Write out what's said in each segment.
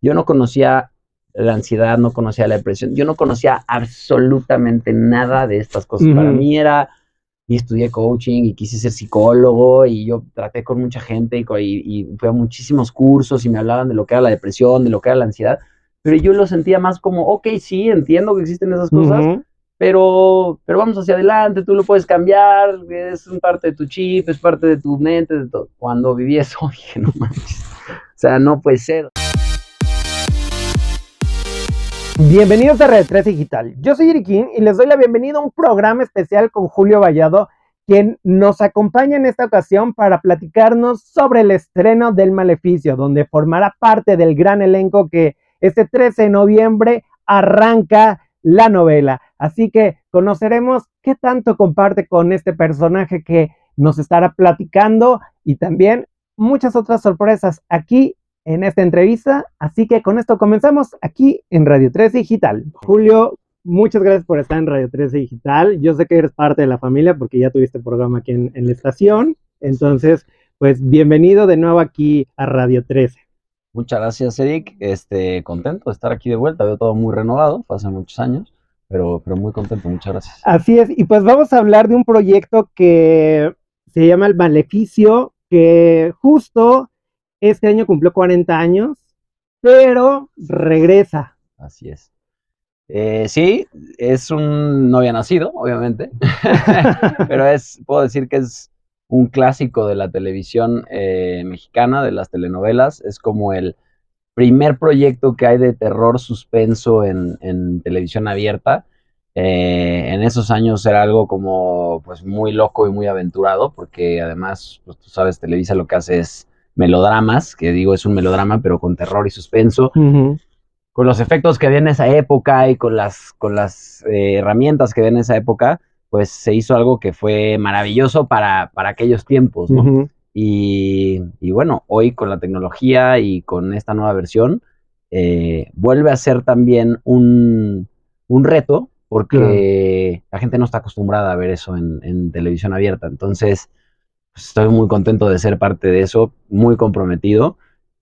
yo no conocía la ansiedad, no conocía la depresión, yo no conocía absolutamente nada de estas cosas. Para mí era, y estudié coaching y quise ser psicólogo y yo traté con mucha gente y, y, y fui a muchísimos cursos y me hablaban de lo que era la depresión, de lo que era la ansiedad, pero yo lo sentía más como, ok, sí, entiendo que existen esas cosas, pero, pero vamos hacia adelante, tú lo puedes cambiar, es parte de tu chip, es parte de tu mente, de todo. Cuando viví eso, dije, no manches, o sea, no puede ser. Bienvenidos a Red 3 Digital. Yo soy Iriquín y les doy la bienvenida a un programa especial con Julio Vallado, quien nos acompaña en esta ocasión para platicarnos sobre el estreno del Maleficio, donde formará parte del gran elenco que este 13 de noviembre arranca la novela. Así que conoceremos qué tanto comparte con este personaje que nos estará platicando y también muchas otras sorpresas aquí en esta entrevista. Así que con esto comenzamos aquí en Radio 3 Digital. Julio, muchas gracias por estar en Radio 3 Digital. Yo sé que eres parte de la familia porque ya tuviste programa aquí en, en la estación. Entonces, pues bienvenido de nuevo aquí a Radio 13. Muchas gracias, Eric. Este, contento de estar aquí de vuelta. Veo todo muy renovado, fue hace muchos años, pero, pero muy contento. Muchas gracias. Así es, y pues vamos a hablar de un proyecto que se llama El Maleficio, que justo este año cumplió 40 años, pero regresa. Así es. Eh, sí, es un, no había nacido, obviamente, pero es, puedo decir que es un clásico de la televisión eh, mexicana, de las telenovelas. Es como el primer proyecto que hay de terror suspenso en, en televisión abierta. Eh, en esos años era algo como pues muy loco y muy aventurado, porque además, pues tú sabes, Televisa lo que hace es melodramas, que digo es un melodrama, pero con terror y suspenso con los efectos que había en esa época y con las, con las eh, herramientas que había en esa época, pues se hizo algo que fue maravilloso para, para aquellos tiempos, ¿no? Y, y bueno, hoy con la tecnología y con esta nueva versión, eh, vuelve a ser también un, un reto, porque la gente no está acostumbrada a ver eso en, en televisión abierta. Entonces, estoy muy contento de ser parte de eso, muy comprometido.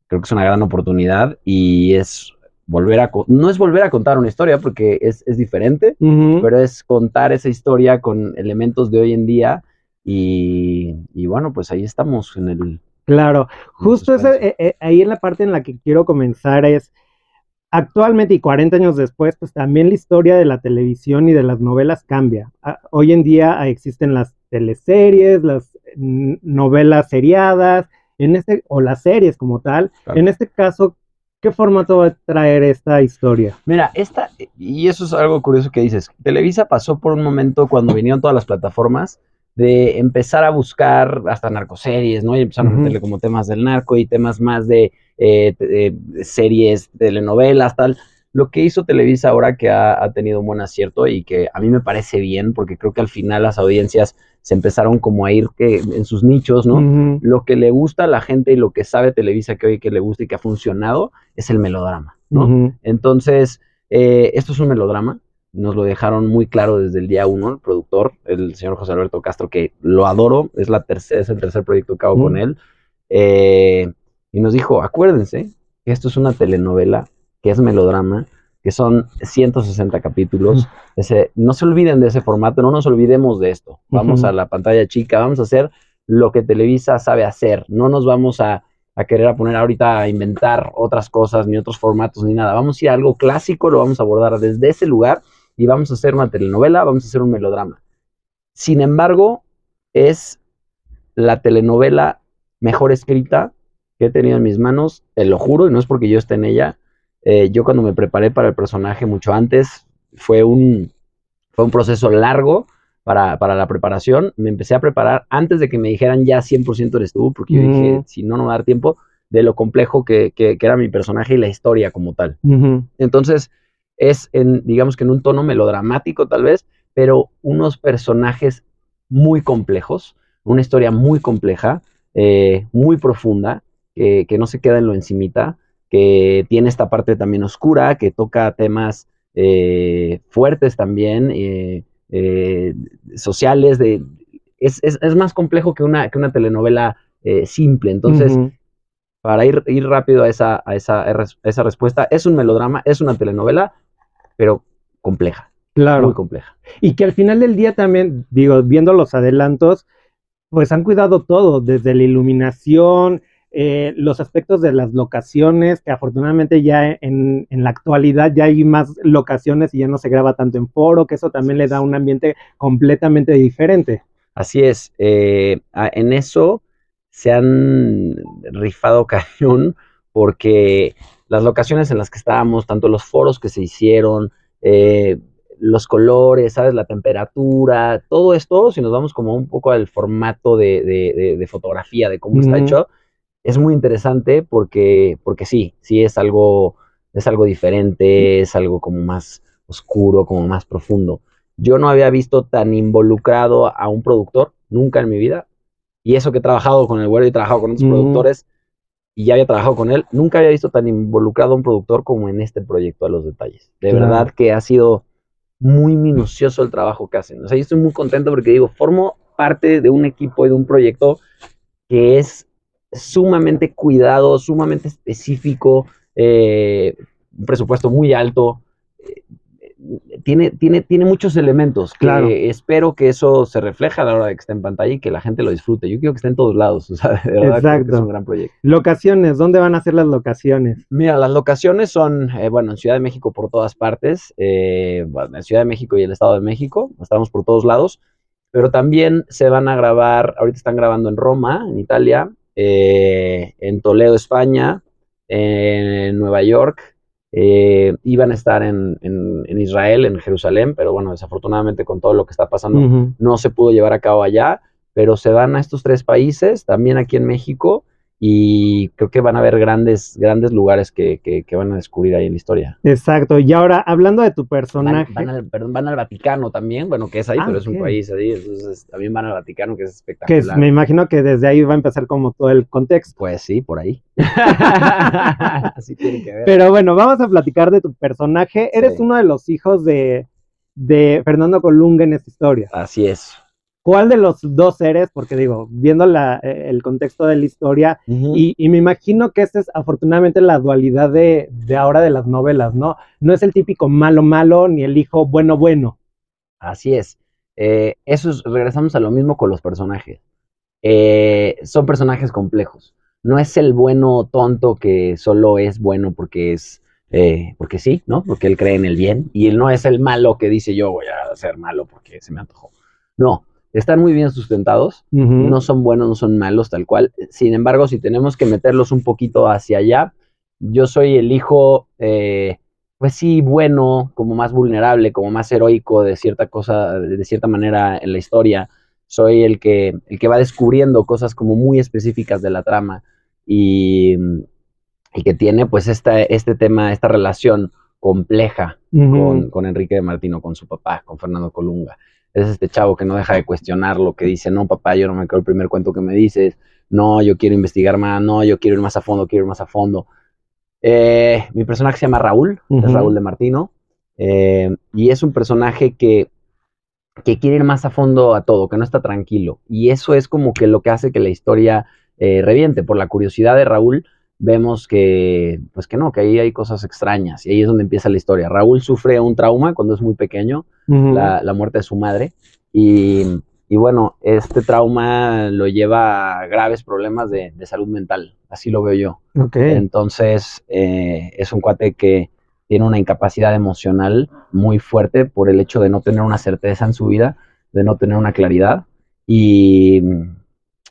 Creo que es una gran oportunidad y es volver a, no es volver a contar una historia porque es, es diferente, pero es contar esa historia con elementos de hoy en día y, y bueno, pues ahí estamos en el... Claro, justo eh, eh, ahí en la parte en la que quiero comenzar es, actualmente y 40 años después, pues también la historia de la televisión y de las novelas cambia. Ah, hoy en día existen las teleseries, las novelas seriadas, en este, o las series como tal. Claro. En este caso, ¿qué formato va a traer esta historia? Mira, esta, y eso es algo curioso que dices, Televisa pasó por un momento cuando vinieron todas las plataformas de empezar a buscar hasta narcoseries, ¿no? Y empezaron a meterle como temas del narco y temas más de, eh, de series, telenovelas, tal. Lo que hizo Televisa ahora que ha, ha tenido un buen acierto y que a mí me parece bien, porque creo que al final las audiencias se empezaron como a ir que, en sus nichos, ¿no? Lo que le gusta a la gente y lo que sabe Televisa que hoy que le gusta y que ha funcionado es el melodrama, ¿no? Entonces, eh, esto es un melodrama. Nos lo dejaron muy claro desde el día uno, el productor, el señor José Alberto Castro, que lo adoro, es, la tercera, es el tercer proyecto que hago con él. eh, y nos dijo, acuérdense que esto es una telenovela, que es melodrama, que son 160 capítulos. Ese, no se olviden de ese formato, no nos olvidemos de esto. Vamos a la pantalla chica, vamos a hacer lo que Televisa sabe hacer. No nos vamos a, a querer a poner ahorita a inventar otras cosas, ni otros formatos, ni nada. Vamos a ir a algo clásico, lo vamos a abordar desde ese lugar y vamos a hacer una telenovela, vamos a hacer un melodrama. Sin embargo, es la telenovela mejor escrita que he tenido en mis manos, te lo juro, y no es porque yo esté en ella. Eh, yo cuando me preparé para el personaje mucho antes, fue un, fue un proceso largo para, para la preparación. Me empecé a preparar antes de que me dijeran ya 100% eres tú, porque yo dije, si no, no va a dar tiempo de lo complejo que, que- que era mi personaje y la historia como tal. Entonces, es en, digamos que en un tono melodramático tal vez, pero unos personajes muy complejos, una historia muy compleja, eh, muy profunda, que no se queda en lo encimita, que tiene esta parte también oscura, que toca temas eh, fuertes también, eh, eh, sociales, de, es, es- es más complejo que una, que una telenovela eh, simple. Entonces, para ir, ir rápido a esa, a, esa, a esa respuesta, es un melodrama, es una telenovela, pero compleja. Claro. Muy compleja. Y que al final del día también, digo, viendo los adelantos, pues han cuidado todo, desde la iluminación, eh, los aspectos de las locaciones, que afortunadamente ya en, en, la actualidad ya hay más locaciones y ya no se graba tanto en foro, que eso también le da un ambiente completamente diferente. Así es, eh, en eso se han rifado cañón porque las locaciones en las que estábamos, tanto los foros que se hicieron, eh, los colores, ¿sabes? La temperatura, todo esto, si nos vamos como un poco al formato de, de, de fotografía, de cómo uh -huh. está hecho, es muy interesante porque, porque sí, sí es algo, es algo diferente, es algo como más oscuro, como más profundo. Yo no había visto tan involucrado a un productor nunca en mi vida. Y eso que he trabajado con el güero y he trabajado con otros productores y ya había trabajado con él, nunca había visto tan involucrado a un productor como en este proyecto a los detalles. De claro. verdad que ha sido muy minucioso el trabajo que hacen. O sea, yo estoy muy contento porque digo, formo parte de un equipo y de un proyecto que es sumamente cuidado, sumamente específico, eh, un presupuesto muy alto. Eh, tiene, tiene, tiene muchos elementos que Claro. espero que eso se refleje a la hora de que esté en pantalla y que la gente lo disfrute. Yo quiero que esté en todos lados, o sea, de verdad creo que es Exacto. un gran proyecto. Locaciones, ¿dónde van a ser las locaciones? Mira, las locaciones son, eh, bueno, en Ciudad de México por todas partes, eh, bueno, en Ciudad de México y el Estado de México, estamos por todos lados, pero también se van a grabar, ahorita están grabando en Roma, en Italia, eh, en Toledo, España, en Nueva York, eh, iban a estar en, en, en, Israel, en Jerusalén, pero bueno, desafortunadamente con todo lo que está pasando Uh -huh. no se pudo llevar a cabo allá, pero se van a estos tres países, también aquí en México, y creo que van a haber grandes, grandes lugares que, que, que van a descubrir ahí en la historia. Exacto, y ahora hablando de tu personaje. Van, van, al, perdón, van al Vaticano también, bueno, que es ahí, Ah, pero es un país ahí, entonces también van al Vaticano, que es que espectacular. es- me imagino que desde ahí va a empezar como todo el contexto. Pues sí, por ahí. Así tiene que ver. Pero bueno, vamos a platicar de tu personaje. Eres Sí. uno de los hijos de, de Fernando Colunga en esta historia. Así es. ¿Cuál de los dos eres? Porque digo, viendo la, eh, el contexto de la historia, y me imagino que esta es afortunadamente la dualidad de, de ahora de las novelas, ¿no? No es el típico malo malo ni el hijo bueno bueno. Así es. Eh, eso es, regresamos a lo mismo con los personajes. Eh, son personajes complejos. No es el bueno tonto que solo es bueno porque es, eh, porque sí, ¿no? Porque él cree en el bien. Y él no es el malo que dice yo voy a ser malo porque se me antojó. No, están muy bien sustentados. No son buenos, no son malos, tal cual. Sin embargo, si tenemos que meterlos un poquito hacia allá, yo soy el hijo, eh, pues sí, bueno, como más vulnerable, como más heroico de cierta cosa, de cierta manera en la historia. Soy el que, el que va descubriendo cosas como muy específicas de la trama y, y que tiene pues esta, este tema, esta relación compleja con, con Enrique de Martino, con su papá, con Fernando Colunga. Es este chavo que no deja de cuestionar lo que dice, no, papá, yo no me creo el primer cuento que me dices, no, yo quiero investigar más, no, yo quiero ir más a fondo, quiero ir más a fondo. Eh, mi personaje se llama Raúl, es Raúl de Martino, eh, y es un personaje que, que quiere ir más a fondo a todo, que no está tranquilo. Y eso es como que lo que hace que la historia eh, reviente. Por la curiosidad de Raúl, vemos que, pues que no, que ahí hay cosas extrañas, y ahí es donde empieza la historia. Raúl sufre un trauma cuando es muy pequeño, Ujú. la, la muerte de su madre. Y, y bueno, este trauma lo lleva a graves problemas de, de salud mental, así lo veo yo. Ok. Entonces, eh, es un cuate que tiene una incapacidad emocional muy fuerte por el hecho de no tener una certeza en su vida, de no tener una claridad. Y,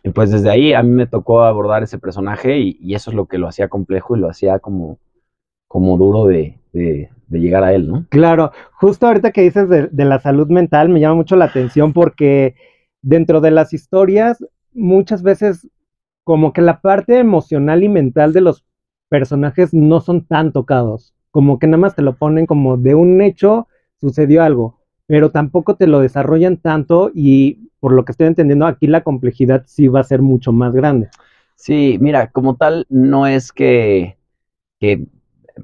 y pues desde ahí a mí me tocó abordar ese personaje y, eso es lo que lo hacía complejo y lo hacía como, como duro de, de- de llegar a él, ¿no? Claro, justo ahorita que dices de, de la salud mental me llama mucho la atención porque dentro de las historias muchas veces como que la parte emocional y mental de los personajes no son tan tocados, como que nada más te lo ponen como de un hecho sucedió algo, pero tampoco te lo desarrollan tanto y por lo que estoy entendiendo aquí la complejidad sí va a ser mucho más grande. Sí, mira, como tal, no es que, que,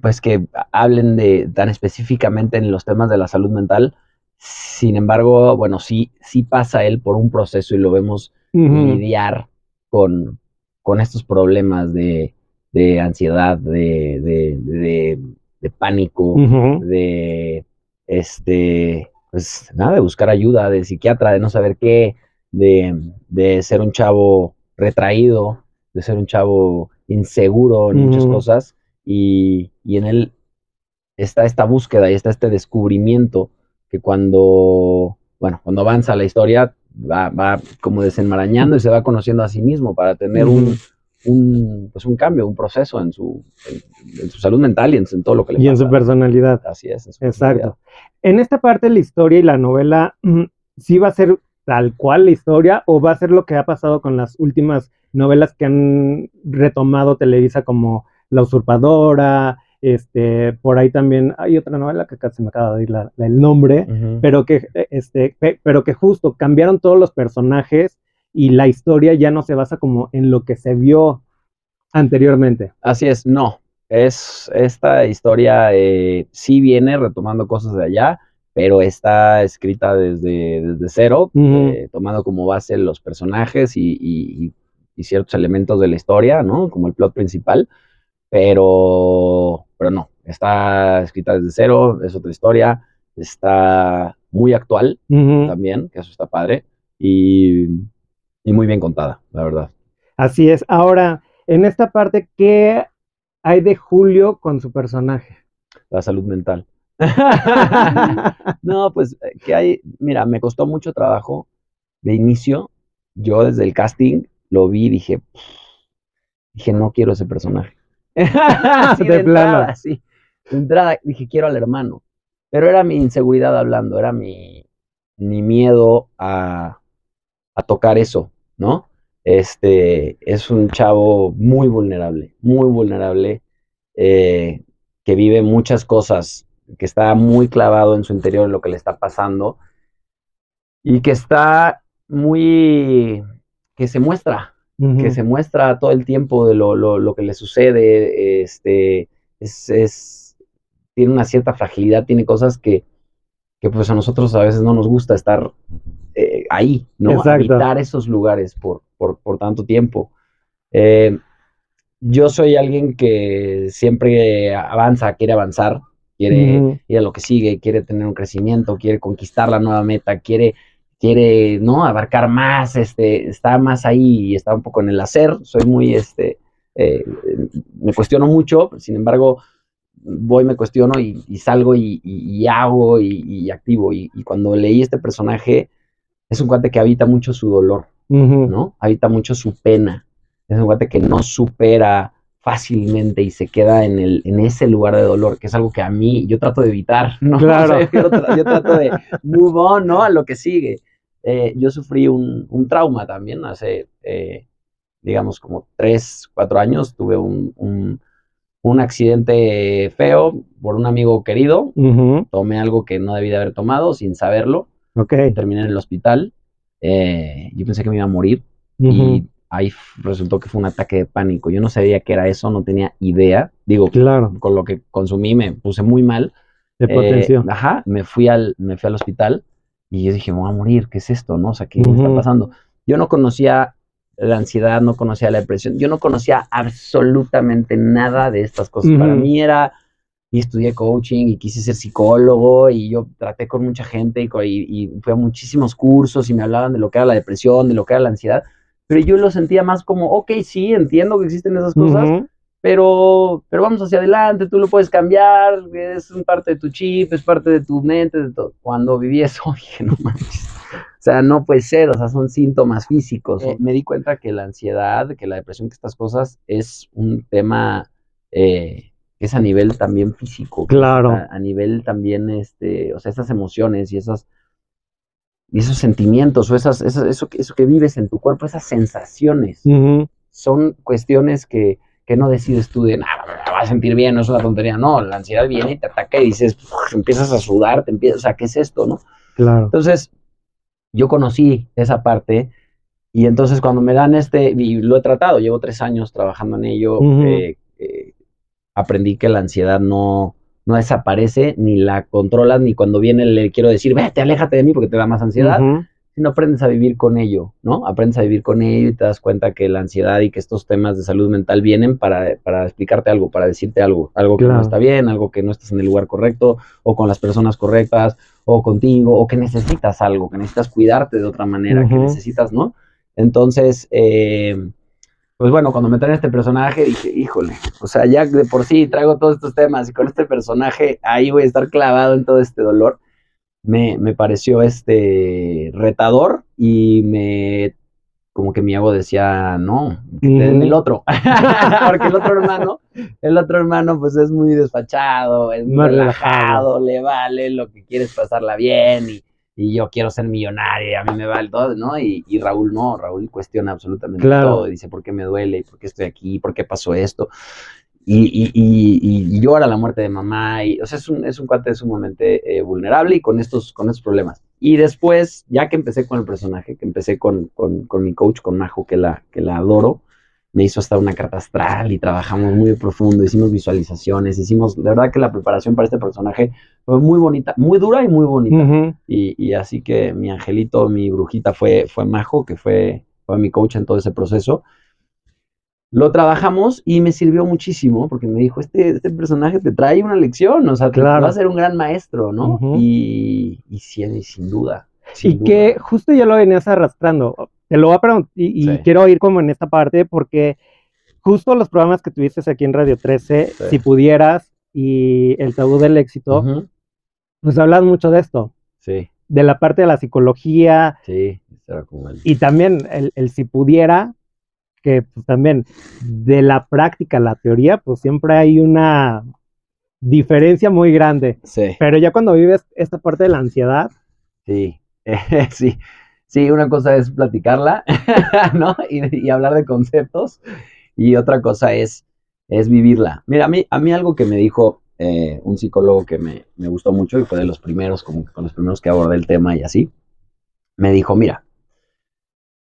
pues que hablen de tan específicamente en los temas de la salud mental. Sin embargo, bueno, sí, sí pasa él por un proceso y lo vemos lidiar con, con estos problemas de, de ansiedad, de, de, pánico, de este, pues nada, de buscar ayuda, de psiquiatra, de no saber qué, de, de ser un chavo retraído, de ser un chavo inseguro en muchas cosas, y, y en él está esta búsqueda y está este descubrimiento que cuando, bueno, cuando avanza la historia va, va como desenmarañando y se va conociendo a sí mismo para tener un. Un, pues un cambio, un proceso en su, en, en su salud mental y en, en todo lo que le Y en pasa. su personalidad. Así es. en. Exacto. En esta parte la historia y la novela, mm, ¿sí va a ser tal cual la historia o va a ser lo que ha pasado con las últimas novelas que han retomado Televisa como La usurpadora? Este, por ahí también hay otra novela que casi me acaba de ir la- la- el nombre, pero que, este, pe- pero que justo cambiaron todos los personajes y la historia ya no se basa como en lo que se vio anteriormente. Así es, no. Es esta historia eh, sí viene retomando cosas de allá, pero está escrita desde, desde cero, eh, tomando como base los personajes y, y- ciertos elementos de la historia, ¿no? Como el plot principal, pero, pero no, está escrita desde cero, es otra historia, está muy actual también, que eso está padre, y, y muy bien contada, la verdad. Así es. Ahora, en esta parte, ¿qué hay de Julio con su personaje? La salud mental. No, pues eh, que hay, mira, me costó mucho trabajo de inicio. Yo desde el casting lo vi y dije, dije, no quiero ese personaje. Así De plano. entrada, sí. De entrada dije, quiero al hermano. Pero era mi inseguridad hablando, era mi, mi miedo a, a tocar eso, ¿no? Este es un chavo muy vulnerable, muy vulnerable, eh, que vive muchas cosas, que está muy clavado en su interior en lo que le está pasando y que está muy, que se muestra, que se muestra todo el tiempo de lo, lo, lo que le sucede, este, es, es- tiene una cierta fragilidad, tiene cosas que, que pues a nosotros a veces no nos gusta estar ahí, ¿no? Exacto. Habitar esos lugares por, por, por tanto tiempo. Eh, yo soy alguien que siempre avanza, quiere avanzar, quiere ir a lo que sigue, quiere tener un crecimiento, quiere conquistar la nueva meta, quiere, quiere, ¿no? Abarcar más, este, está más ahí y está un poco en el hacer. Soy muy, este, eh, me cuestiono mucho, sin embargo, voy, me cuestiono y, y salgo y, y- y hago y, activo. Y cuando leí este personaje, es un cuate que habita mucho su dolor. ¿no? Habita mucho su pena. Es un cuate que no supera fácilmente y se queda en, el, en ese lugar de dolor, que es algo que a mí yo trato de evitar, ¿no? Claro. O sea, yo, tra- yo trato de move on, ¿no? A lo que sigue. Eh, yo sufrí un, un trauma también hace, eh, digamos, como tres, cuatro años. Tuve un, un, un accidente feo por un amigo querido. Tomé algo que no debí de haber tomado sin saberlo. Ok. Terminé en el hospital. Eh, yo pensé que me iba a morir Ujú. y ahí resultó que fue un ataque de pánico. Yo no sabía qué era eso, no tenía idea. Digo, Claro, con lo que consumí me puse muy mal. de Eh, ajá, me fui, al, me fui al hospital y yo dije, me voy a morir, ¿qué es esto? ¿No? O sea, ¿qué me está pasando? Yo no conocía la ansiedad, no conocía la depresión, yo no conocía absolutamente nada de estas cosas. Para Ujú. mí era, y estudié coaching y quise ser psicólogo y yo traté con mucha gente y, y, y fui a muchísimos cursos y me hablaban de lo que era la depresión, de lo que era la ansiedad, pero yo lo sentía más como, ok, sí, entiendo que existen esas cosas, Ujú. pero, pero vamos hacia adelante, tú lo puedes cambiar, es parte de tu chip, es parte de tu mente, de todo. Cuando viví eso, dije, no manches, o sea, no puede ser, o sea, son síntomas físicos. Sí. Me di cuenta que la ansiedad, que la depresión, que estas cosas es un tema eh, es a nivel también físico. Claro. A, a nivel también, este, o sea, esas emociones y esas y esos sentimientos o esas, esas- eso, que- eso que vives en tu cuerpo, esas sensaciones son cuestiones que, que no decides tú de, nada, me vas a sentir bien, no es una tontería. No, la ansiedad viene y te ataca y dices, empiezas a sudar, te empiezas, o sea, ¿qué es esto, no? Claro. Entonces, yo conocí esa parte y entonces cuando me dan este, y lo he tratado, llevo tres años trabajando en ello, eh, eh, aprendí que la ansiedad no, no desaparece, ni la controlas, ni cuando viene le quiero decir, vete, aléjate de mí porque te da más ansiedad, Ujú. sino aprendes a vivir con ello, ¿no? Aprendes a vivir con ello y te das cuenta que la ansiedad y que estos temas de salud mental vienen para, para explicarte algo, para decirte algo, algo que no está bien, algo que no estás en el lugar correcto, o con las personas correctas, o contigo, o que necesitas algo, que necesitas cuidarte de otra manera, que necesitas, ¿no? Entonces, eh, pues bueno, cuando me traen este personaje dije, híjole, o sea, ya de por sí traigo todos estos temas y con este personaje ahí voy a estar clavado en todo este dolor. Me, me pareció este retador y me como que mi ego decía, no, que te den el otro. Porque el otro hermano, el otro hermano pues es muy despachado, es muy Más relajado, le vale lo que quieres pasarla bien y, y yo quiero ser millonario a mí me vale todo, ¿no? Y, y Raúl no, Raúl cuestiona absolutamente Claro. todo, y dice, ¿por qué me duele? ¿Y ¿Por qué estoy aquí? ¿Por qué pasó esto? Y, y, y, y llora la muerte de mamá, y, o sea, es un, es un cuate sumamente eh, vulnerable y con estos, con estos problemas. Y después, ya que empecé con el personaje, que empecé con, con, con mi coach, con Majo, que la, que la adoro, me hizo hasta una carta astral y trabajamos muy profundo, hicimos visualizaciones, hicimos, de verdad que la preparación para este personaje fue muy bonita, muy dura y muy bonita. Y, y así que mi angelito, mi brujita fue, fue Majo, que fue, fue mi coach en todo ese proceso. Lo trabajamos y me sirvió muchísimo porque me dijo, este, este personaje te trae una lección, o sea, te- te Claro. va a ser un gran maestro, ¿no? Y, y sí, y sin duda. sin Y duda. que justo ya lo venías arrastrando. Te lo voy a preguntar y, quiero ir como en esta parte porque justo los programas que tuviste aquí en Radio 13, Sí. si pudieras, y el tabú del éxito, Ujú. pues hablan mucho de esto, Sí, de la parte de la psicología sí, como el... y también el, el si pudiera, que pues también de la práctica a la teoría, pues siempre hay una diferencia muy grande. Sí, Pero ya cuando vives esta parte de la ansiedad, sí, sí. Sí, una cosa es platicarla, ¿no? Y, y hablar de conceptos. Y otra cosa es, es vivirla. Mira, a mí, a mí algo que me dijo eh, un psicólogo que me, me gustó mucho y fue de los primeros, como que con los primeros que abordé el tema y así, me dijo, mira,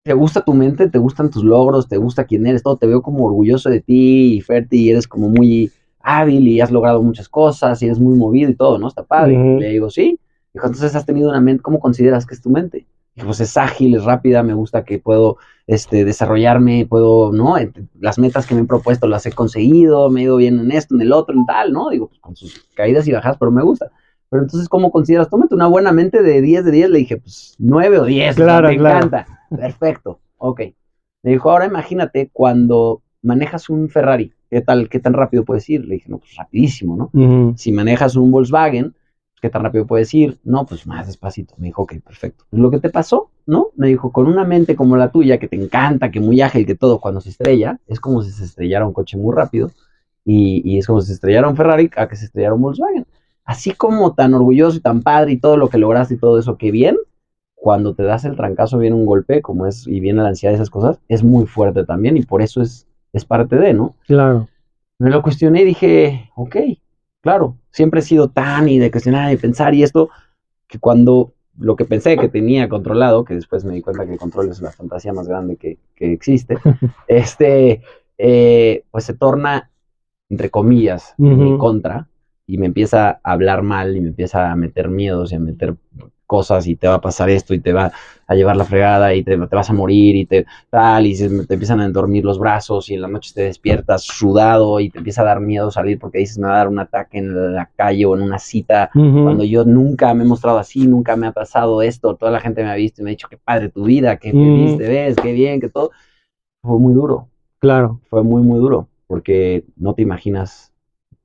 te gusta tu mente, te gustan tus logros, te gusta quién eres, todo, te veo como orgulloso de ti y fértil y eres como muy hábil y has logrado muchas cosas y eres muy movido y todo, ¿no? Está padre. Ujú. Le digo, sí. Dijo, entonces has tenido una mente, ¿cómo consideras que es tu mente? Pues es ágil, es rápida, me gusta que puedo este, desarrollarme, puedo, ¿no? Eh, Las metas que me he propuesto las he conseguido, me he ido bien en esto, en el otro, en tal, ¿no? Digo, pues con sus caídas y bajadas, pero me gusta. Pero entonces, ¿cómo consideras? Tómate una buena mente de 10 de 10. Le dije, pues 9 o 10. o sea, Claro, me claro. encanta. Perfecto. Ok. Me dijo, ahora imagínate cuando manejas un Ferrari. ¿Qué tal? ¿Qué tan rápido puedes ir? Le dije, no, pues rapidísimo, ¿no? Si manejas un Volkswagen, ¿qué tan rápido puedes ir? No, pues más despacito. Me dijo, ok, perfecto. Lo que te pasó, ¿no? Me dijo, con una mente como la tuya, que te encanta, que muy ágil, que todo, cuando se estrella, es como si se estrellara un coche muy rápido. Y, y es como si se estrellara un Ferrari a que se estrellara un Volkswagen. Así como tan orgulloso y tan padre y todo lo que lograste y todo eso, que bien, cuando te das el trancazo, viene un golpe, como es, y viene la ansiedad y esas cosas, es muy fuerte también, y por eso es, es parte de, ¿no? claro. Me lo cuestioné y dije, ok, claro, siempre he sido tan y de cuestionar y pensar y esto, que cuando lo que pensé que tenía controlado, que después me di cuenta que el control es la fantasía más grande que, que existe, este, eh, pues se torna, entre comillas, en mi contra y me empieza a hablar mal y me empieza a meter miedos y a meter cosas y te va a pasar esto y te va a llevar la fregada y te, te vas a morir y te tal y se, te empiezan a dormir los brazos y en la noche te despiertas sudado y te empieza a dar miedo salir porque dices me va a dar un ataque en la calle o en una cita cuando yo nunca me he mostrado así, nunca me ha pasado esto, toda la gente me ha visto y me ha dicho qué padre tu vida, qué feliz te ves, qué bien, que todo. Fue muy duro, Claro, fue muy, muy duro, porque no te imaginas,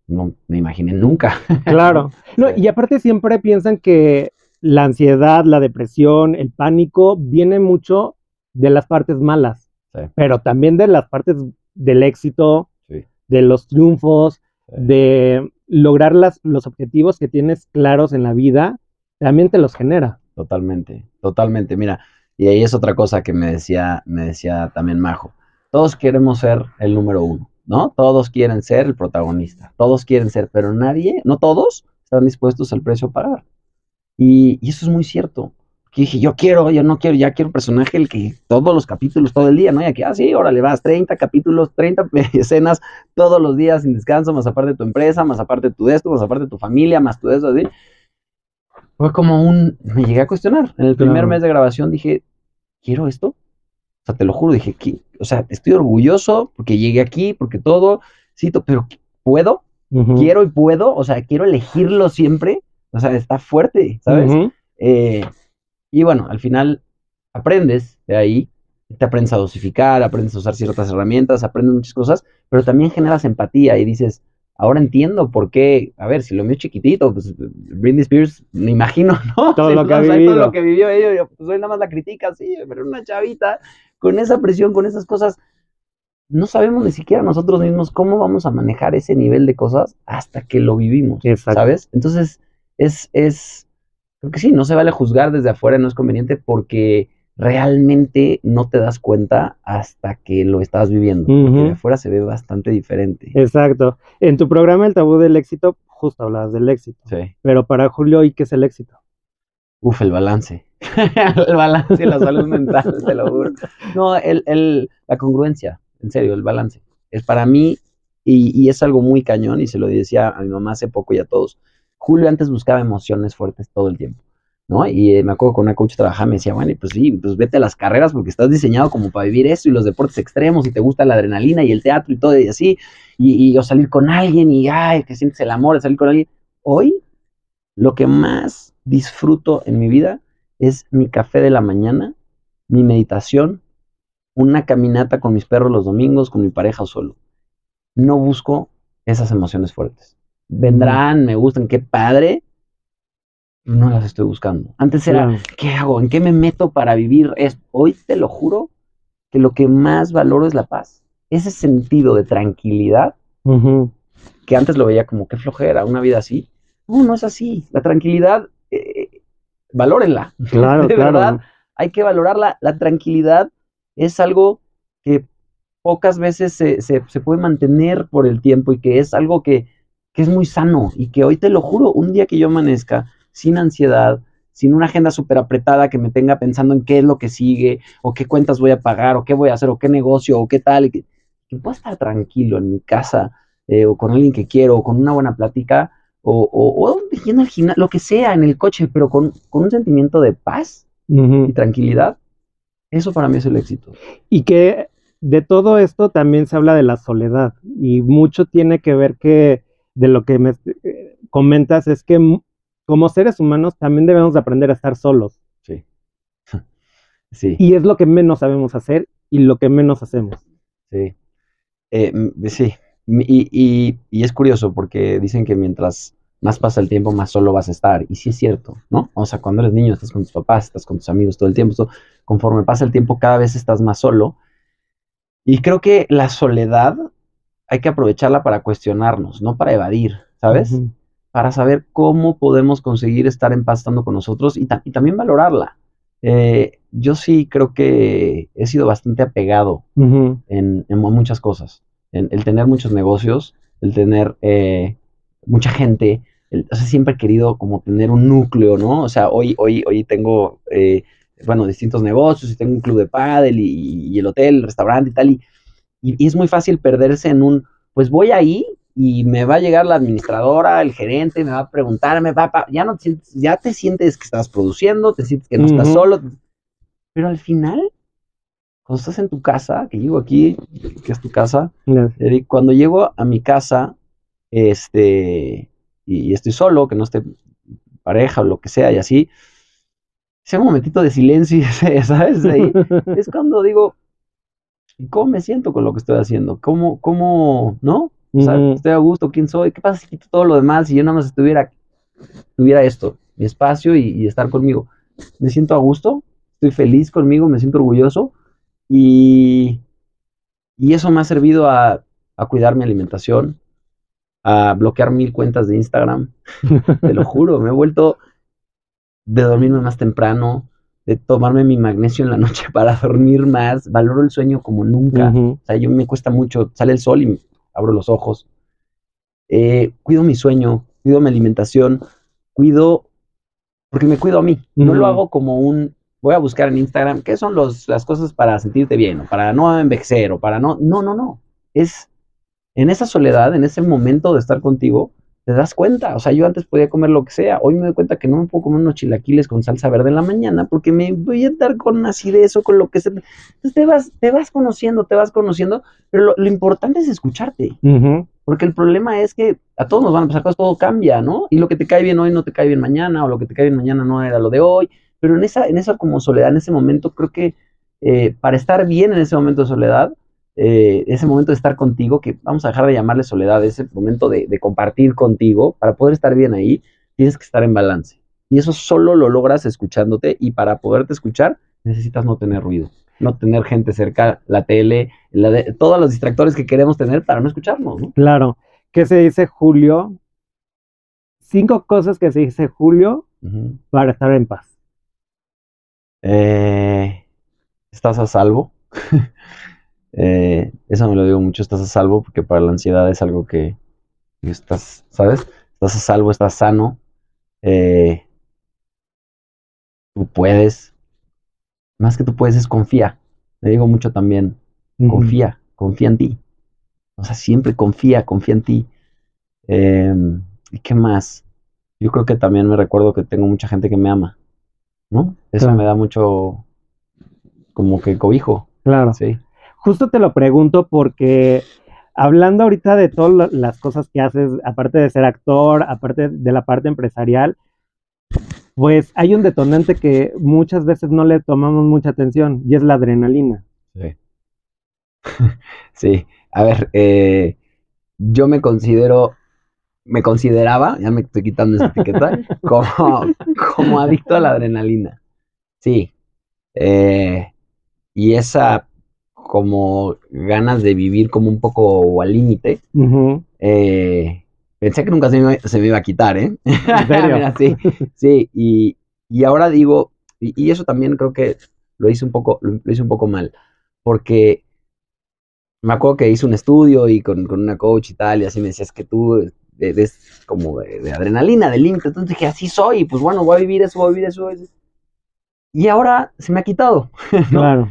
no me imaginé nunca. claro. No, y aparte siempre piensan que la ansiedad, la depresión, el pánico viene mucho de las partes malas, Sí. pero también de las partes del éxito, Sí. de los triunfos, Sí. de lograr las, los objetivos que tienes claros en la vida, también te los genera. Totalmente, totalmente. Mira, y ahí es otra cosa que me decía, me decía también Majo. Todos queremos ser el número uno, ¿no? Todos quieren ser el protagonista, todos quieren ser, pero nadie, no todos, están dispuestos al precio a pagar. Y, y eso es muy cierto. Que dije, yo quiero, yo no quiero, ya quiero un personaje el que todos los capítulos, todo el día, ¿no? Y aquí, ah, sí, órale, vas, 30 capítulos, 30 escenas todos los días sin descanso, más aparte tu empresa, más aparte tu de esto, más aparte tu familia, más tu de eso, así. fue como un, me llegué a cuestionar. En el primer mes de grabación dije, ¿quiero esto? O sea, te lo juro, dije, "¿Qui- o sea, estoy orgulloso porque llegué aquí, porque todo, sí, pero ¿puedo? Quiero y puedo, o sea, quiero elegirlo siempre. O sea, está fuerte, ¿sabes? Ujú. Eh, y bueno, al final aprendes de ahí, te aprendes a dosificar, aprendes a usar ciertas herramientas, aprendes muchas cosas, pero también generas empatía y dices, ahora entiendo por qué, a ver, si lo mío es chiquitito, pues Britney Spears, me imagino, ¿no? Todo Sí, lo que ha vivido. Todo lo que vivió ella, yo, pues hoy nada más la critica, sí, pero una chavita con esa presión, con esas cosas, no sabemos ni siquiera nosotros mismos cómo vamos a manejar ese nivel de cosas hasta que lo vivimos. Exacto. ¿sabes? Entonces, es, es, creo que sí, no se vale juzgar desde afuera, no es conveniente porque realmente no te das cuenta hasta que lo estás viviendo. Porque de afuera se ve bastante diferente. Exacto. En tu programa El Tabú del Éxito, justo hablabas del éxito. Sí. Pero para Julio, ¿y qué es el éxito? Uf, el balance. el balance y la salud mental, te lo juro. No, el, el, la congruencia, en serio, el balance. Es para mí, y, y es algo muy cañón, y se lo decía a mi mamá hace poco y a todos. Julio antes buscaba emociones fuertes todo el tiempo, ¿no? Y eh, me acuerdo con una coach trabajaba, me decía, bueno, pues sí, pues vete a las carreras porque estás diseñado como para vivir eso y los deportes extremos y te gusta la adrenalina y el teatro y todo y así, y, y o salir con alguien y, ay, que sientes el amor de salir con alguien. Hoy, lo que más disfruto en mi vida es mi café de la mañana, mi meditación, una caminata con mis perros los domingos, con mi pareja o solo. No busco esas emociones fuertes. Vendrán, me gustan, qué padre. No las estoy buscando. Antes era, Claro. ¿qué hago? ¿En qué me meto para vivir esto? Hoy te lo juro que lo que más valoro es la paz. Ese sentido de tranquilidad que antes lo veía como que flojera, una vida así. No, no es así. La tranquilidad, eh, valórenla. Claro, de claro. verdad, hay que valorarla. La tranquilidad es algo que pocas veces se, se- se puede mantener por el tiempo y que es algo que, que es muy sano y que hoy te lo juro, un día que yo amanezca sin ansiedad, sin una agenda súper apretada que me tenga pensando en qué es lo que sigue, o qué cuentas voy a pagar, o qué voy a hacer, o qué negocio, o qué tal, y que, que pueda estar tranquilo en mi casa, eh, o con alguien que quiero, o con una buena plática, o, o, o yendo al gimnasio, lo que sea, en el coche, pero con, con un sentimiento de paz y tranquilidad, eso para mí es el éxito. Y que de todo esto también se habla de la soledad y mucho tiene que ver que de lo que me eh, comentas es que como seres humanos también debemos de aprender a estar solos Sí. sí. y es lo que menos sabemos hacer y lo que menos hacemos. Sí. Eh, sí. Y, y- y es curioso porque dicen que mientras más pasa el tiempo, más solo vas a estar. Y sí es cierto, ¿no? O sea, cuando eres niño, estás con tus papás, estás con tus amigos todo el tiempo. conforme pasa el tiempo, cada vez estás más solo. Y creo que la soledad hay que aprovecharla para cuestionarnos, no para evadir, ¿sabes? Para saber cómo podemos conseguir estar estando con nosotros y, ta- y también valorarla. Eh, yo sí creo que he sido bastante apegado en, en mu- muchas cosas. En- el tener muchos negocios, el tener eh, mucha gente, el- o sea, siempre he querido como tener un núcleo, ¿no? O sea, hoy, hoy, hoy tengo, eh, bueno, distintos negocios y tengo un club de pádel y, y el hotel, el restaurante y tal, y, y- y es muy fácil perderse en un, pues voy ahí y me va a llegar la administradora, el gerente, me va a preguntar, me va ya no te sientes, ya te sientes que estás produciendo, te sientes que no estás solo, pero al final cuando estás en tu casa, que llego aquí, que es tu casa. Eric, cuando llego a mi casa, este, y, y estoy solo, que no esté pareja o lo que sea, y así, ese momentito de silencio, ¿sabes? Ahí, es cuando digo, ¿cómo me siento con lo que estoy haciendo? ¿Cómo, cómo, no? O sea, estoy a gusto, ¿quién soy? ¿Qué pasa si quito todo lo demás y yo nada más estuviera, tuviera esto, mi espacio y, y estar conmigo? Me siento a gusto, estoy feliz conmigo, me siento orgulloso y, y eso me ha servido a, a cuidar mi alimentación, a bloquear mil cuentas de Instagram, te lo juro, me he vuelto de dormirme más temprano, de tomarme mi magnesio en la noche para dormir más, valoro el sueño como nunca. Ujú. O sea, yo me cuesta mucho, sale el sol y abro los ojos. Eh, cuido mi sueño, cuido mi alimentación, cuido, porque me cuido a mí. No lo hago como un, voy a buscar en Instagram, ¿qué son los, las cosas para sentirte bien? O para no envejecer, o para no, no, no, no. Es en esa soledad, en ese momento de estar contigo, te das cuenta. O sea, yo antes podía comer lo que sea. Hoy me doy cuenta que no me puedo comer unos chilaquiles con salsa verde en la mañana porque me voy a dar con acidez o con lo que sea. Entonces te vas, te vas conociendo, te vas conociendo. Pero lo, importante es escucharte. Porque el problema es que a todos nos van a pasar cosas, todo cambia, ¿no? Y lo que te cae bien hoy no te cae bien mañana, o lo que te cae bien mañana no era lo de hoy. Pero en esa, en esa como soledad, en ese momento, creo que eh, para estar bien en ese momento de soledad, eh, ese momento de estar contigo, que vamos a dejar de llamarle soledad, ese momento de, compartir contigo, para poder estar bien ahí, tienes que estar en balance. Y eso solo lo logras escuchándote y para poderte escuchar necesitas no tener ruido, no tener gente cerca, la tele, todos los distractores que queremos tener para no escucharnos. Claro. ¿Qué se dice Julio? Cinco cosas que se dice Julio para estar en paz. Eh, ¿Estás a salvo? Eh, eso me lo digo mucho, estás a salvo, porque para la ansiedad es algo que, estás, ¿sabes? Estás a salvo, estás sano. Eh, tú puedes. Más que tú puedes es confía. Me digo mucho también, confía, confía en ti. O sea, siempre confía, confía en ti. Em, ¿Y qué más? Yo creo que también me recuerdo que tengo mucha gente que me ama, ¿no? Eso me da mucho, como que cobijo. Claro. Sí. Justo te lo pregunto porque hablando ahorita de todas las cosas que haces, aparte de ser actor, aparte de la parte empresarial, pues hay un detonante que muchas veces no le tomamos mucha atención y es la adrenalina. Sí. sí, a ver, eh, yo me considero, me consideraba, ya me estoy quitando esa etiqueta, como, como adicto a la adrenalina. Sí. Eh, y esa como ganas de vivir como un poco al límite. Eh, pensé que nunca se me, iba a quitar, ¿eh? sí, sí, y, ahora digo, y, eso también creo que lo hice un poco, lo, hice un poco mal, porque me acuerdo que hice un estudio y con, una coach y tal, y así me decías que tú eres como de, adrenalina, de límite, entonces dije, así soy, pues bueno, voy a vivir eso, voy a vivir eso. Y ahora se me ha quitado. Claro.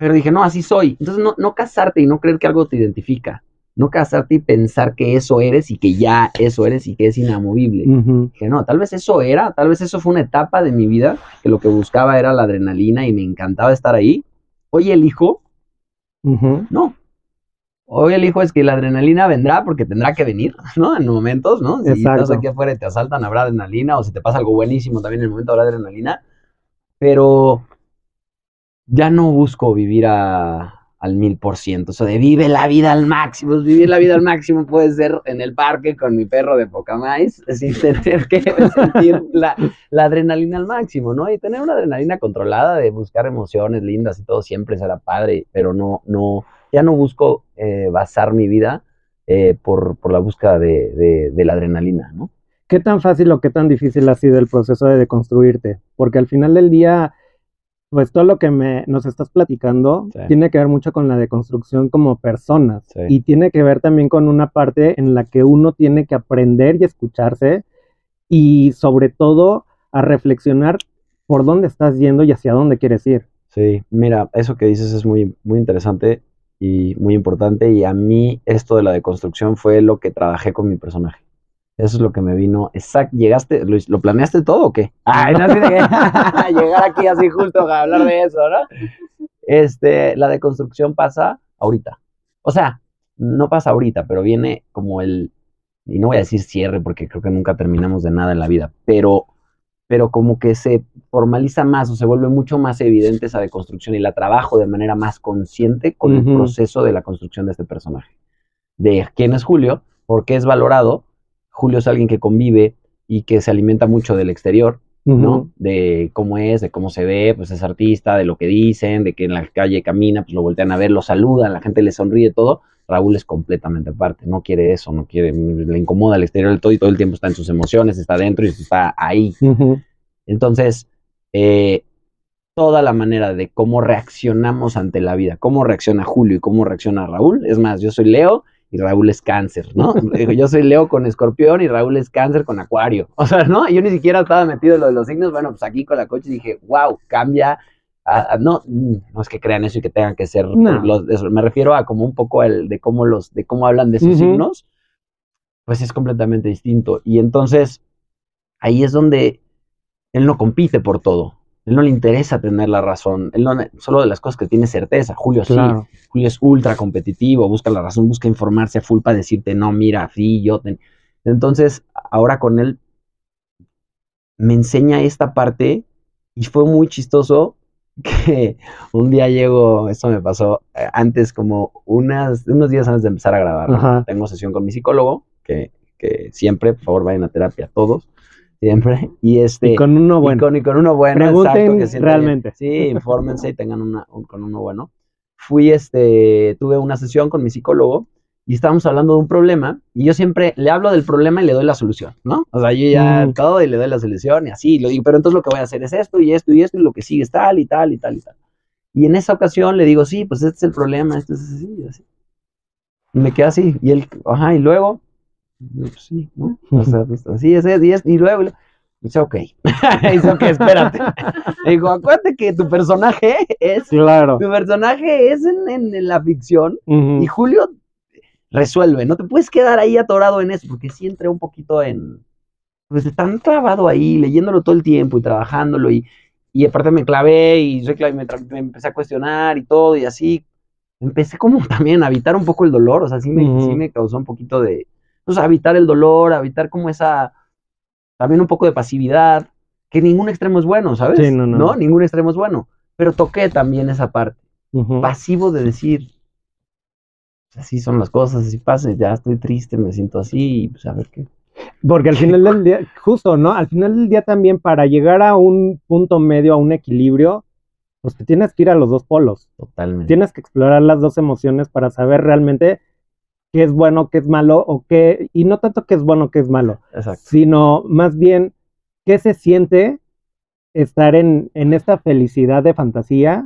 Pero dije, no, así soy. Entonces, no, no casarte y no creer que algo te identifica. No casarte y pensar que eso eres y que ya eso eres y que es inamovible. Dije, no, tal vez eso era, tal vez eso fue una etapa de mi vida que lo que buscaba era la adrenalina y me encantaba estar ahí. Hoy elijo, no. Hoy elijo es que la adrenalina vendrá porque tendrá que venir, ¿no? En momentos, ¿no? Si estás aquí afuera y te asaltan, habrá adrenalina, o si te pasa algo buenísimo, también en el momento habrá adrenalina. Pero ya no busco vivir al mil por ciento. Eso de vive la vida al máximo. Vivir la vida al máximo puede ser en el parque con mi perro de poca más, sin tener que sentir la, adrenalina al máximo, ¿no? Y tener una adrenalina controlada de buscar emociones lindas y todo siempre será padre, pero no, no, ya no busco eh, basar mi vida eh, por, la búsqueda de, de la adrenalina, ¿no? ¿Qué tan fácil o qué tan difícil ha sido el proceso de deconstruirte? Porque al final del día pues todo lo que me, nos estás platicando tiene que ver mucho con la deconstrucción como personas y tiene que ver también con una parte en la que uno tiene que aprender y escucharse y sobre todo a reflexionar por dónde estás yendo y hacia dónde quieres ir. Sí, mira, eso que dices es muy, muy interesante y muy importante y a mí esto de la deconstrucción fue lo que trabajé con mi personaje. Eso es lo que me vino. Exacto. ¿Llegaste? ¿Lo, planeaste todo o qué? Ay, no sé de llegar aquí así justo a hablar de eso, ¿no? Este, la deconstrucción pasa ahorita. O sea, no pasa ahorita, pero viene como el. Y no voy a decir cierre porque creo que nunca terminamos de nada en la vida, pero, pero como que se formaliza más o se vuelve mucho más evidente esa deconstrucción y la trabajo de manera más consciente con el proceso de la construcción de este personaje. De quién es Julio, por qué es valorado Julio es alguien que convive y que se alimenta mucho del exterior, ¿no? De cómo es, de cómo se ve, pues es artista, de lo que dicen, de que en la calle camina, pues lo voltean a ver, lo saludan, la gente le sonríe, todo. Raúl es completamente aparte, no quiere eso, no quiere, le incomoda el exterior del todo y todo el tiempo está en sus emociones, está dentro y está ahí. Entonces, eh, toda la manera de cómo reaccionamos ante la vida, cómo reacciona Julio y cómo reacciona Raúl, es más, yo soy Leo y Raúl es cáncer, ¿no? yo soy Leo con escorpión y Raúl es cáncer con acuario. O sea, ¿no? Yo ni siquiera estaba metido en lo de los signos. Bueno, pues aquí con la coche dije, wow, cambia. no, no es que crean eso y que tengan que ser los, me refiero a como un poco el de cómo los, de cómo hablan de sus signos. pues es completamente distinto. Y entonces, ahí es donde él no compite por todo. Él no le interesa tener la razón. Él no, solo de las cosas que tiene certeza. Julio sí. Julio es ultra competitivo, busca la razón, busca informarse a full para decirte, no, mira, sí, yo. Entonces, ahora con él me enseña esta parte y fue muy chistoso que un día llego, esto me pasó eh, antes, como unas, unos días antes de empezar a grabar. Tengo sesión con mi psicólogo, que, que siempre, por favor, vayan a terapia todos siempre. Y este. Y con uno bueno. Y con, uno bueno. Pregunten realmente. Sí, infórmense y tengan una, con uno bueno. Fui, este, tuve una sesión con mi psicólogo y estábamos hablando de un problema y yo siempre le hablo del problema y le doy la solución, ¿no? O sea, yo ya mm. todo y le doy la solución y así, lo digo, pero entonces lo que voy a hacer es esto y esto y esto y lo que sigue es tal y tal y tal y tal. Y en esa ocasión le digo, sí, pues este es el problema, esto es así y así. Y me queda así. Y él, ajá, y luego, pues sí, ¿no? O sea, pues así es, y, es, y luego, dice, ok. dice, ok, espérate. digo, acuérdate que tu personaje es. Claro. Tu personaje es en, en, la ficción. Y Julio resuelve. No te puedes quedar ahí atorado en eso, porque sí entré un poquito en. Pues tan clavado ahí, leyéndolo todo el tiempo y trabajándolo. Y, y aparte me clavé y me, me, empecé a cuestionar y todo, y así. Empecé como también a evitar un poco el dolor. O sea, sí me, sí me causó un poquito de pues, evitar el dolor, evitar como esa, también un poco de pasividad, que ningún extremo es bueno, ¿sabes? Sí, no, no. Ningún extremo es bueno. Pero toqué también esa parte. Pasivo de decir, así son las cosas, así pasa, ya estoy triste, me siento así, y pues a ver qué. Porque al final del día, justo, ¿no? Al final del día también para llegar a un punto medio, a un equilibrio, pues te tienes que ir a los dos polos. Totalmente. Tienes que explorar las dos emociones para saber realmente qué es bueno, qué es malo, o qué, y no tanto qué es bueno, qué es malo, sino más bien qué se siente estar en, en esta felicidad de fantasía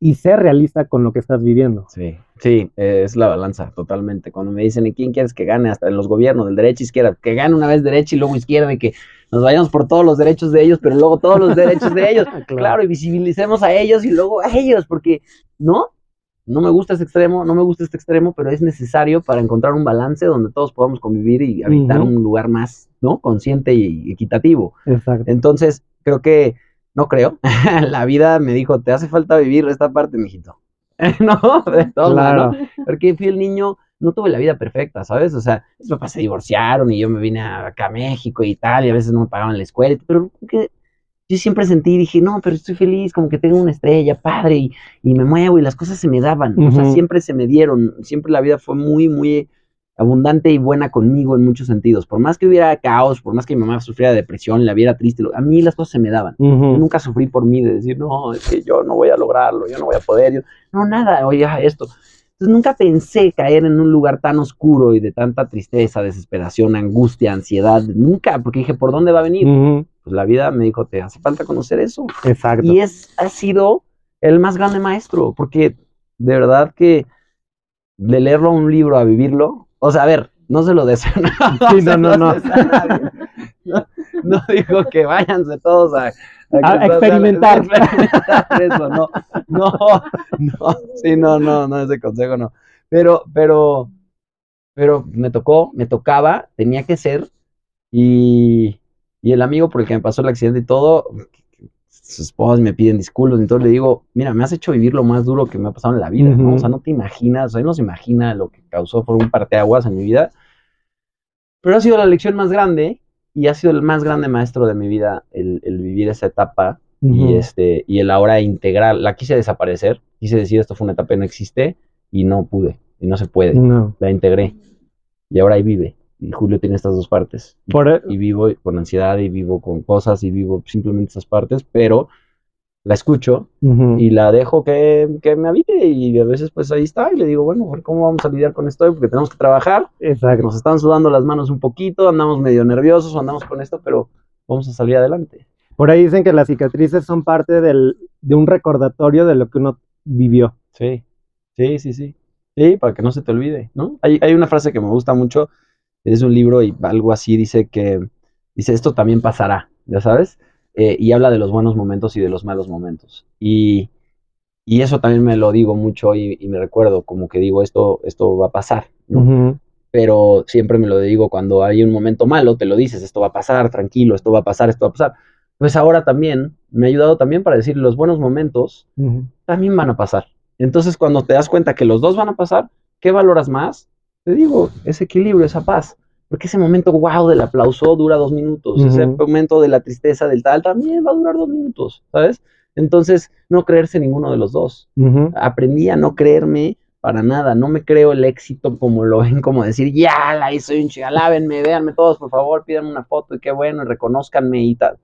y ser realista con lo que estás viviendo. Sí, sí, es la balanza, totalmente. Cuando me dicen, ¿y quién quieres que gane? Hasta en los gobiernos, del derecha e izquierda, que gane una vez derecha y luego izquierda, y que nos vayamos por todos los derechos de ellos, pero luego todos los derechos de ellos. claro, y visibilicemos a ellos y luego a ellos, porque, ¿no? No me gusta este extremo, no me gusta este extremo, pero es necesario para encontrar un balance donde todos podamos convivir y habitar un lugar más, ¿no? Consciente y equitativo. Exacto. Entonces, creo que, no creo, la vida me dijo, te hace falta vivir esta parte, mijito. no, de todo, claro. Porque fui el niño, no tuve la vida perfecta, ¿sabes? O sea, mis papás se divorciaron y yo me vine acá a México y tal, y a veces no me pagaban la escuela, pero que yo siempre sentí, dije, no, pero estoy feliz, como que tengo una estrella, padre, y, y me muevo y las cosas se me daban, o sea, siempre se me dieron, siempre la vida fue muy, muy abundante y buena conmigo en muchos sentidos. Por más que hubiera caos, por más que mi mamá sufriera depresión, la viera triste, a mí las cosas se me daban. Yo nunca sufrí por mí de decir, no, es que yo no voy a lograrlo, yo no voy a poder, yo, no, nada, oye, esto. Entonces nunca pensé caer en un lugar tan oscuro y de tanta tristeza, desesperación, angustia, ansiedad, nunca, porque dije, ¿por dónde va a venir? Pues la vida me dijo, te hace falta conocer eso. Exacto. Y es, ha sido el más grande maestro, porque de verdad que de leerlo a un libro a vivirlo, o sea, a ver, no se lo deseo. Sí, no, no, no. No, digo que váyanse todos a, a, experimentar. eso, no, no, no, sí, no, no, no, ese consejo no. Pero, pero, pero me tocó, me tocaba, tenía que ser, y, y el amigo por el que me pasó el accidente y todo, sus esposas me piden disculpas, entonces le digo, mira, me has hecho vivir lo más duro que me ha pasado en la vida, ¿no? O sea, no te imaginas, o sea, no se imagina lo que causó, fue un parteaguas en mi vida. Pero ha sido la lección más grande y ha sido el más grande maestro de mi vida el, vivir esa etapa y, este, y el ahora integrar. La quise desaparecer, quise decir esto fue una etapa que no existe y no pude, y no se puede. La integré y ahora ahí vive y Julio tiene estas dos partes. Y, e- y, vivo con ansiedad y vivo con cosas y vivo simplemente esas partes, pero la escucho y la dejo que, que, me habite y a veces pues ahí está y le digo, bueno, ¿cómo vamos a lidiar con esto? Porque tenemos que trabajar. Exacto. Nos están sudando las manos un poquito, andamos medio nerviosos, andamos con esto, pero vamos a salir adelante. Por ahí dicen que las cicatrices son parte del, de un recordatorio de lo que uno vivió. Sí, sí, sí, sí. Sí, para que no se te olvide, ¿no? Hay, hay una frase que me gusta mucho es un libro y algo así dice que, dice, esto también pasará, ya sabes, eh, y habla de los buenos momentos y de los malos momentos. Y, eso también me lo digo mucho y, me recuerdo, como que digo, esto, esto va a pasar, pero siempre me lo digo cuando hay un momento malo, te lo dices, esto va a pasar, tranquilo, esto va a pasar, esto va a pasar. Pues ahora también me ha ayudado también para decir los buenos momentos también van a pasar. Entonces, cuando te das cuenta que los dos van a pasar, ¿qué valoras más? Te digo, ese equilibrio, esa paz. Porque ese momento, wow, del aplauso dura dos minutos. Ese momento de la tristeza del tal también va a durar dos minutos, ¿sabes? Entonces, no creerse ninguno de los dos. Aprendí a no creerme para nada. No me creo el éxito como lo ven, como decir, ya la hice un chigalávenme, véanme todos, por favor, pídanme una foto y qué bueno, y reconozcanme y tal.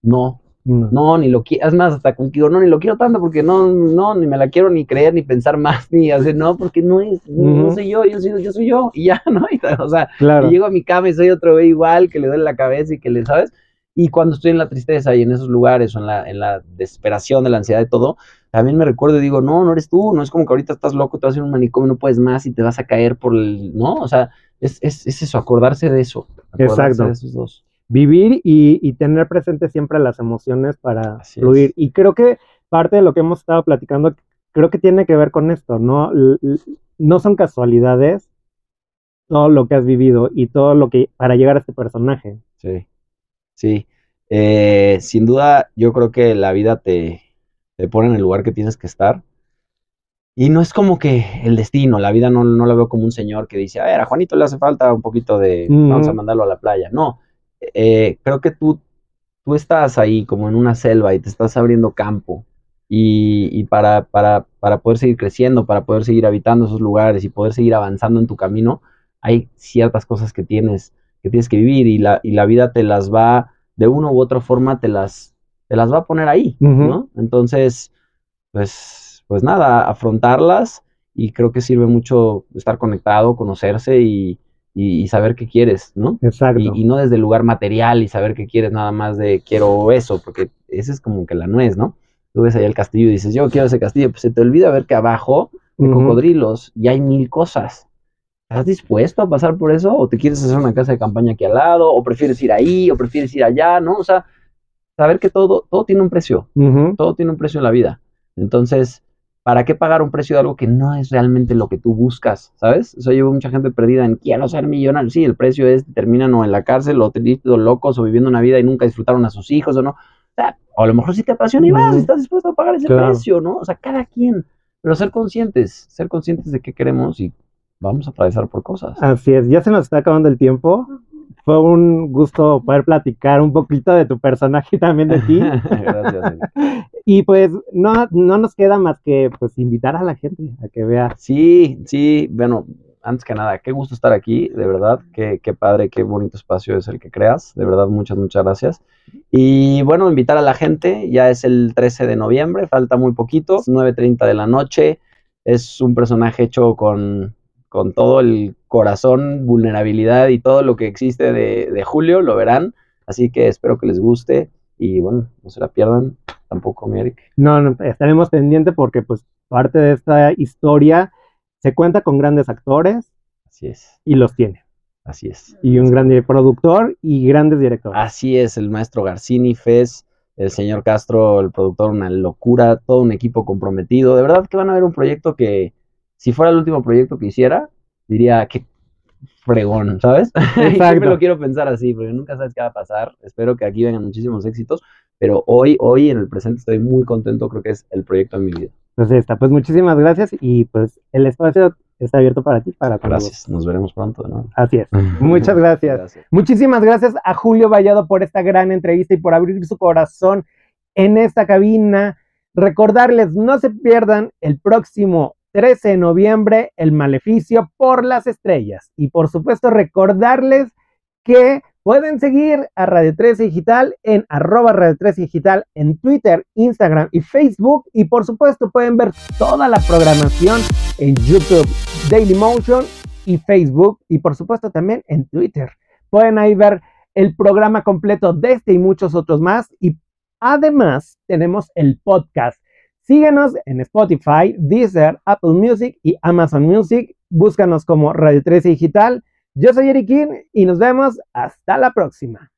No, no, ni lo quiero, es más, hasta contigo, no, ni lo quiero tanto porque no, no, ni me la quiero ni creer, ni pensar más, ni hacer, no, porque no es, no soy yo, yo soy, yo soy yo, y ya, ¿no? o sea, y llego a mi cama y soy otro güey igual, que le duele la cabeza y que le, ¿sabes? Y cuando estoy en la tristeza y en esos lugares o en la, en la desesperación de la ansiedad de todo, también me recuerdo y digo, no, no eres tú, no es como que ahorita estás loco, te vas a ir a un manicomio, no puedes más y te vas a caer por el, ¿no? O sea, es, es, es eso, acordarse de eso. Acordarse Exacto. De esos dos vivir y, tener presente siempre las emociones para fluir. Y creo que parte de lo que hemos estado platicando, creo que tiene que ver con esto, ¿no? no son casualidades todo lo que has vivido y todo lo que para llegar a este personaje. Sí, sí. Eh, sin duda, yo creo que la vida te, te pone en el lugar que tienes que estar. Y no es como que el destino, la vida no, no la veo como un señor que dice, a ver, a Juanito le hace falta un poquito de, vamos a mandarlo a la playa. No, eh, creo que tú, tú estás ahí como en una selva y te estás abriendo campo. Y, para, para, para, poder seguir creciendo, para poder seguir habitando esos lugares y poder seguir avanzando en tu camino, hay ciertas cosas que tienes que, tienes que vivir y la, y la vida te las va, de una u otra forma, te las, te las va a poner ahí, ¿no? Entonces, pues, pues nada, afrontarlas y creo que sirve mucho estar conectado, conocerse y, y, saber qué quieres, ¿no? Exacto. Y, no desde el lugar material y saber qué quieres nada más de quiero eso, porque ese es como que la nuez, ¿no? Tú ves ahí el castillo y dices, yo quiero ese castillo, pues se te olvida ver que abajo hay cocodrilos y hay mil cosas. ¿Estás dispuesto a pasar por eso? ¿O te quieres hacer una casa de campaña aquí al lado? ¿O prefieres ir ahí? ¿O prefieres ir allá? ¿No? O sea, saber que todo, todo tiene un precio. Todo tiene un precio en la vida. Entonces, ¿para qué pagar un precio de algo que no es realmente lo que tú buscas? ¿Sabes? O sea, llevo mucha gente perdida en quiero ser millonario. Sí, el precio es, terminan o en la cárcel o tristes locos o viviendo una vida y nunca disfrutaron a sus hijos o no. O, sea, o a lo mejor sí te apasiona y vas, estás dispuesto a pagar ese precio, ¿no? O sea, cada quien. Pero ser conscientes, ser conscientes de qué queremos y vamos a atravesar por cosas. Así es, ya se nos está acabando el tiempo fue un gusto poder platicar un poquito de tu personaje y también de ti. Gracias. y pues no, no nos queda más que pues invitar a la gente a que vea. Sí, sí, bueno, antes que nada, qué gusto estar aquí, de verdad, qué, qué padre, qué bonito espacio es el que creas, de verdad, muchas, muchas gracias. Y bueno, invitar a la gente, ya es el 13 de noviembre, falta muy poquito, 9.30 de la noche, es un personaje hecho con con todo el corazón, vulnerabilidad y todo lo que existe de, Julio, lo verán. Así que espero que les guste y bueno, no se la pierdan tampoco, mi Eric. No, no, estaremos pendientes porque pues parte de esta historia se cuenta con grandes actores. Así es. Y los tiene. Así es. Y un gran productor y grandes directores. Así es, el maestro Garcini, Fez, el señor Castro, el productor, una locura, todo un equipo comprometido. De verdad que van a ver un proyecto que, si fuera el último proyecto que hiciera, diría que fregón, ¿sabes? Exacto. me lo quiero pensar así, porque nunca sabes qué va a pasar. Espero que aquí vengan muchísimos éxitos, pero hoy, hoy en el presente estoy muy contento, creo que es el proyecto de mi vida. Pues está, pues muchísimas gracias y pues el espacio está abierto para ti, para Gracias, nos veremos pronto, ¿no? Así es. Muchas gracias. gracias. Muchísimas gracias a Julio Vallado por esta gran entrevista y por abrir su corazón en esta cabina. Recordarles, no se pierdan el próximo 13 de noviembre, El Maleficio por las Estrellas. Y por supuesto recordarles que pueden seguir a Radio 13 Digital en arroba Radio 13 Digital en Twitter, Instagram y Facebook. Y por supuesto pueden ver toda la programación en YouTube, Dailymotion y Facebook. Y por supuesto también en Twitter. Pueden ahí ver el programa completo de este y muchos otros más. Y además tenemos el podcast Síguenos en Spotify, Deezer, Apple Music y Amazon Music. Búscanos como Radio 13 Digital. Yo soy Eric y nos vemos hasta la próxima.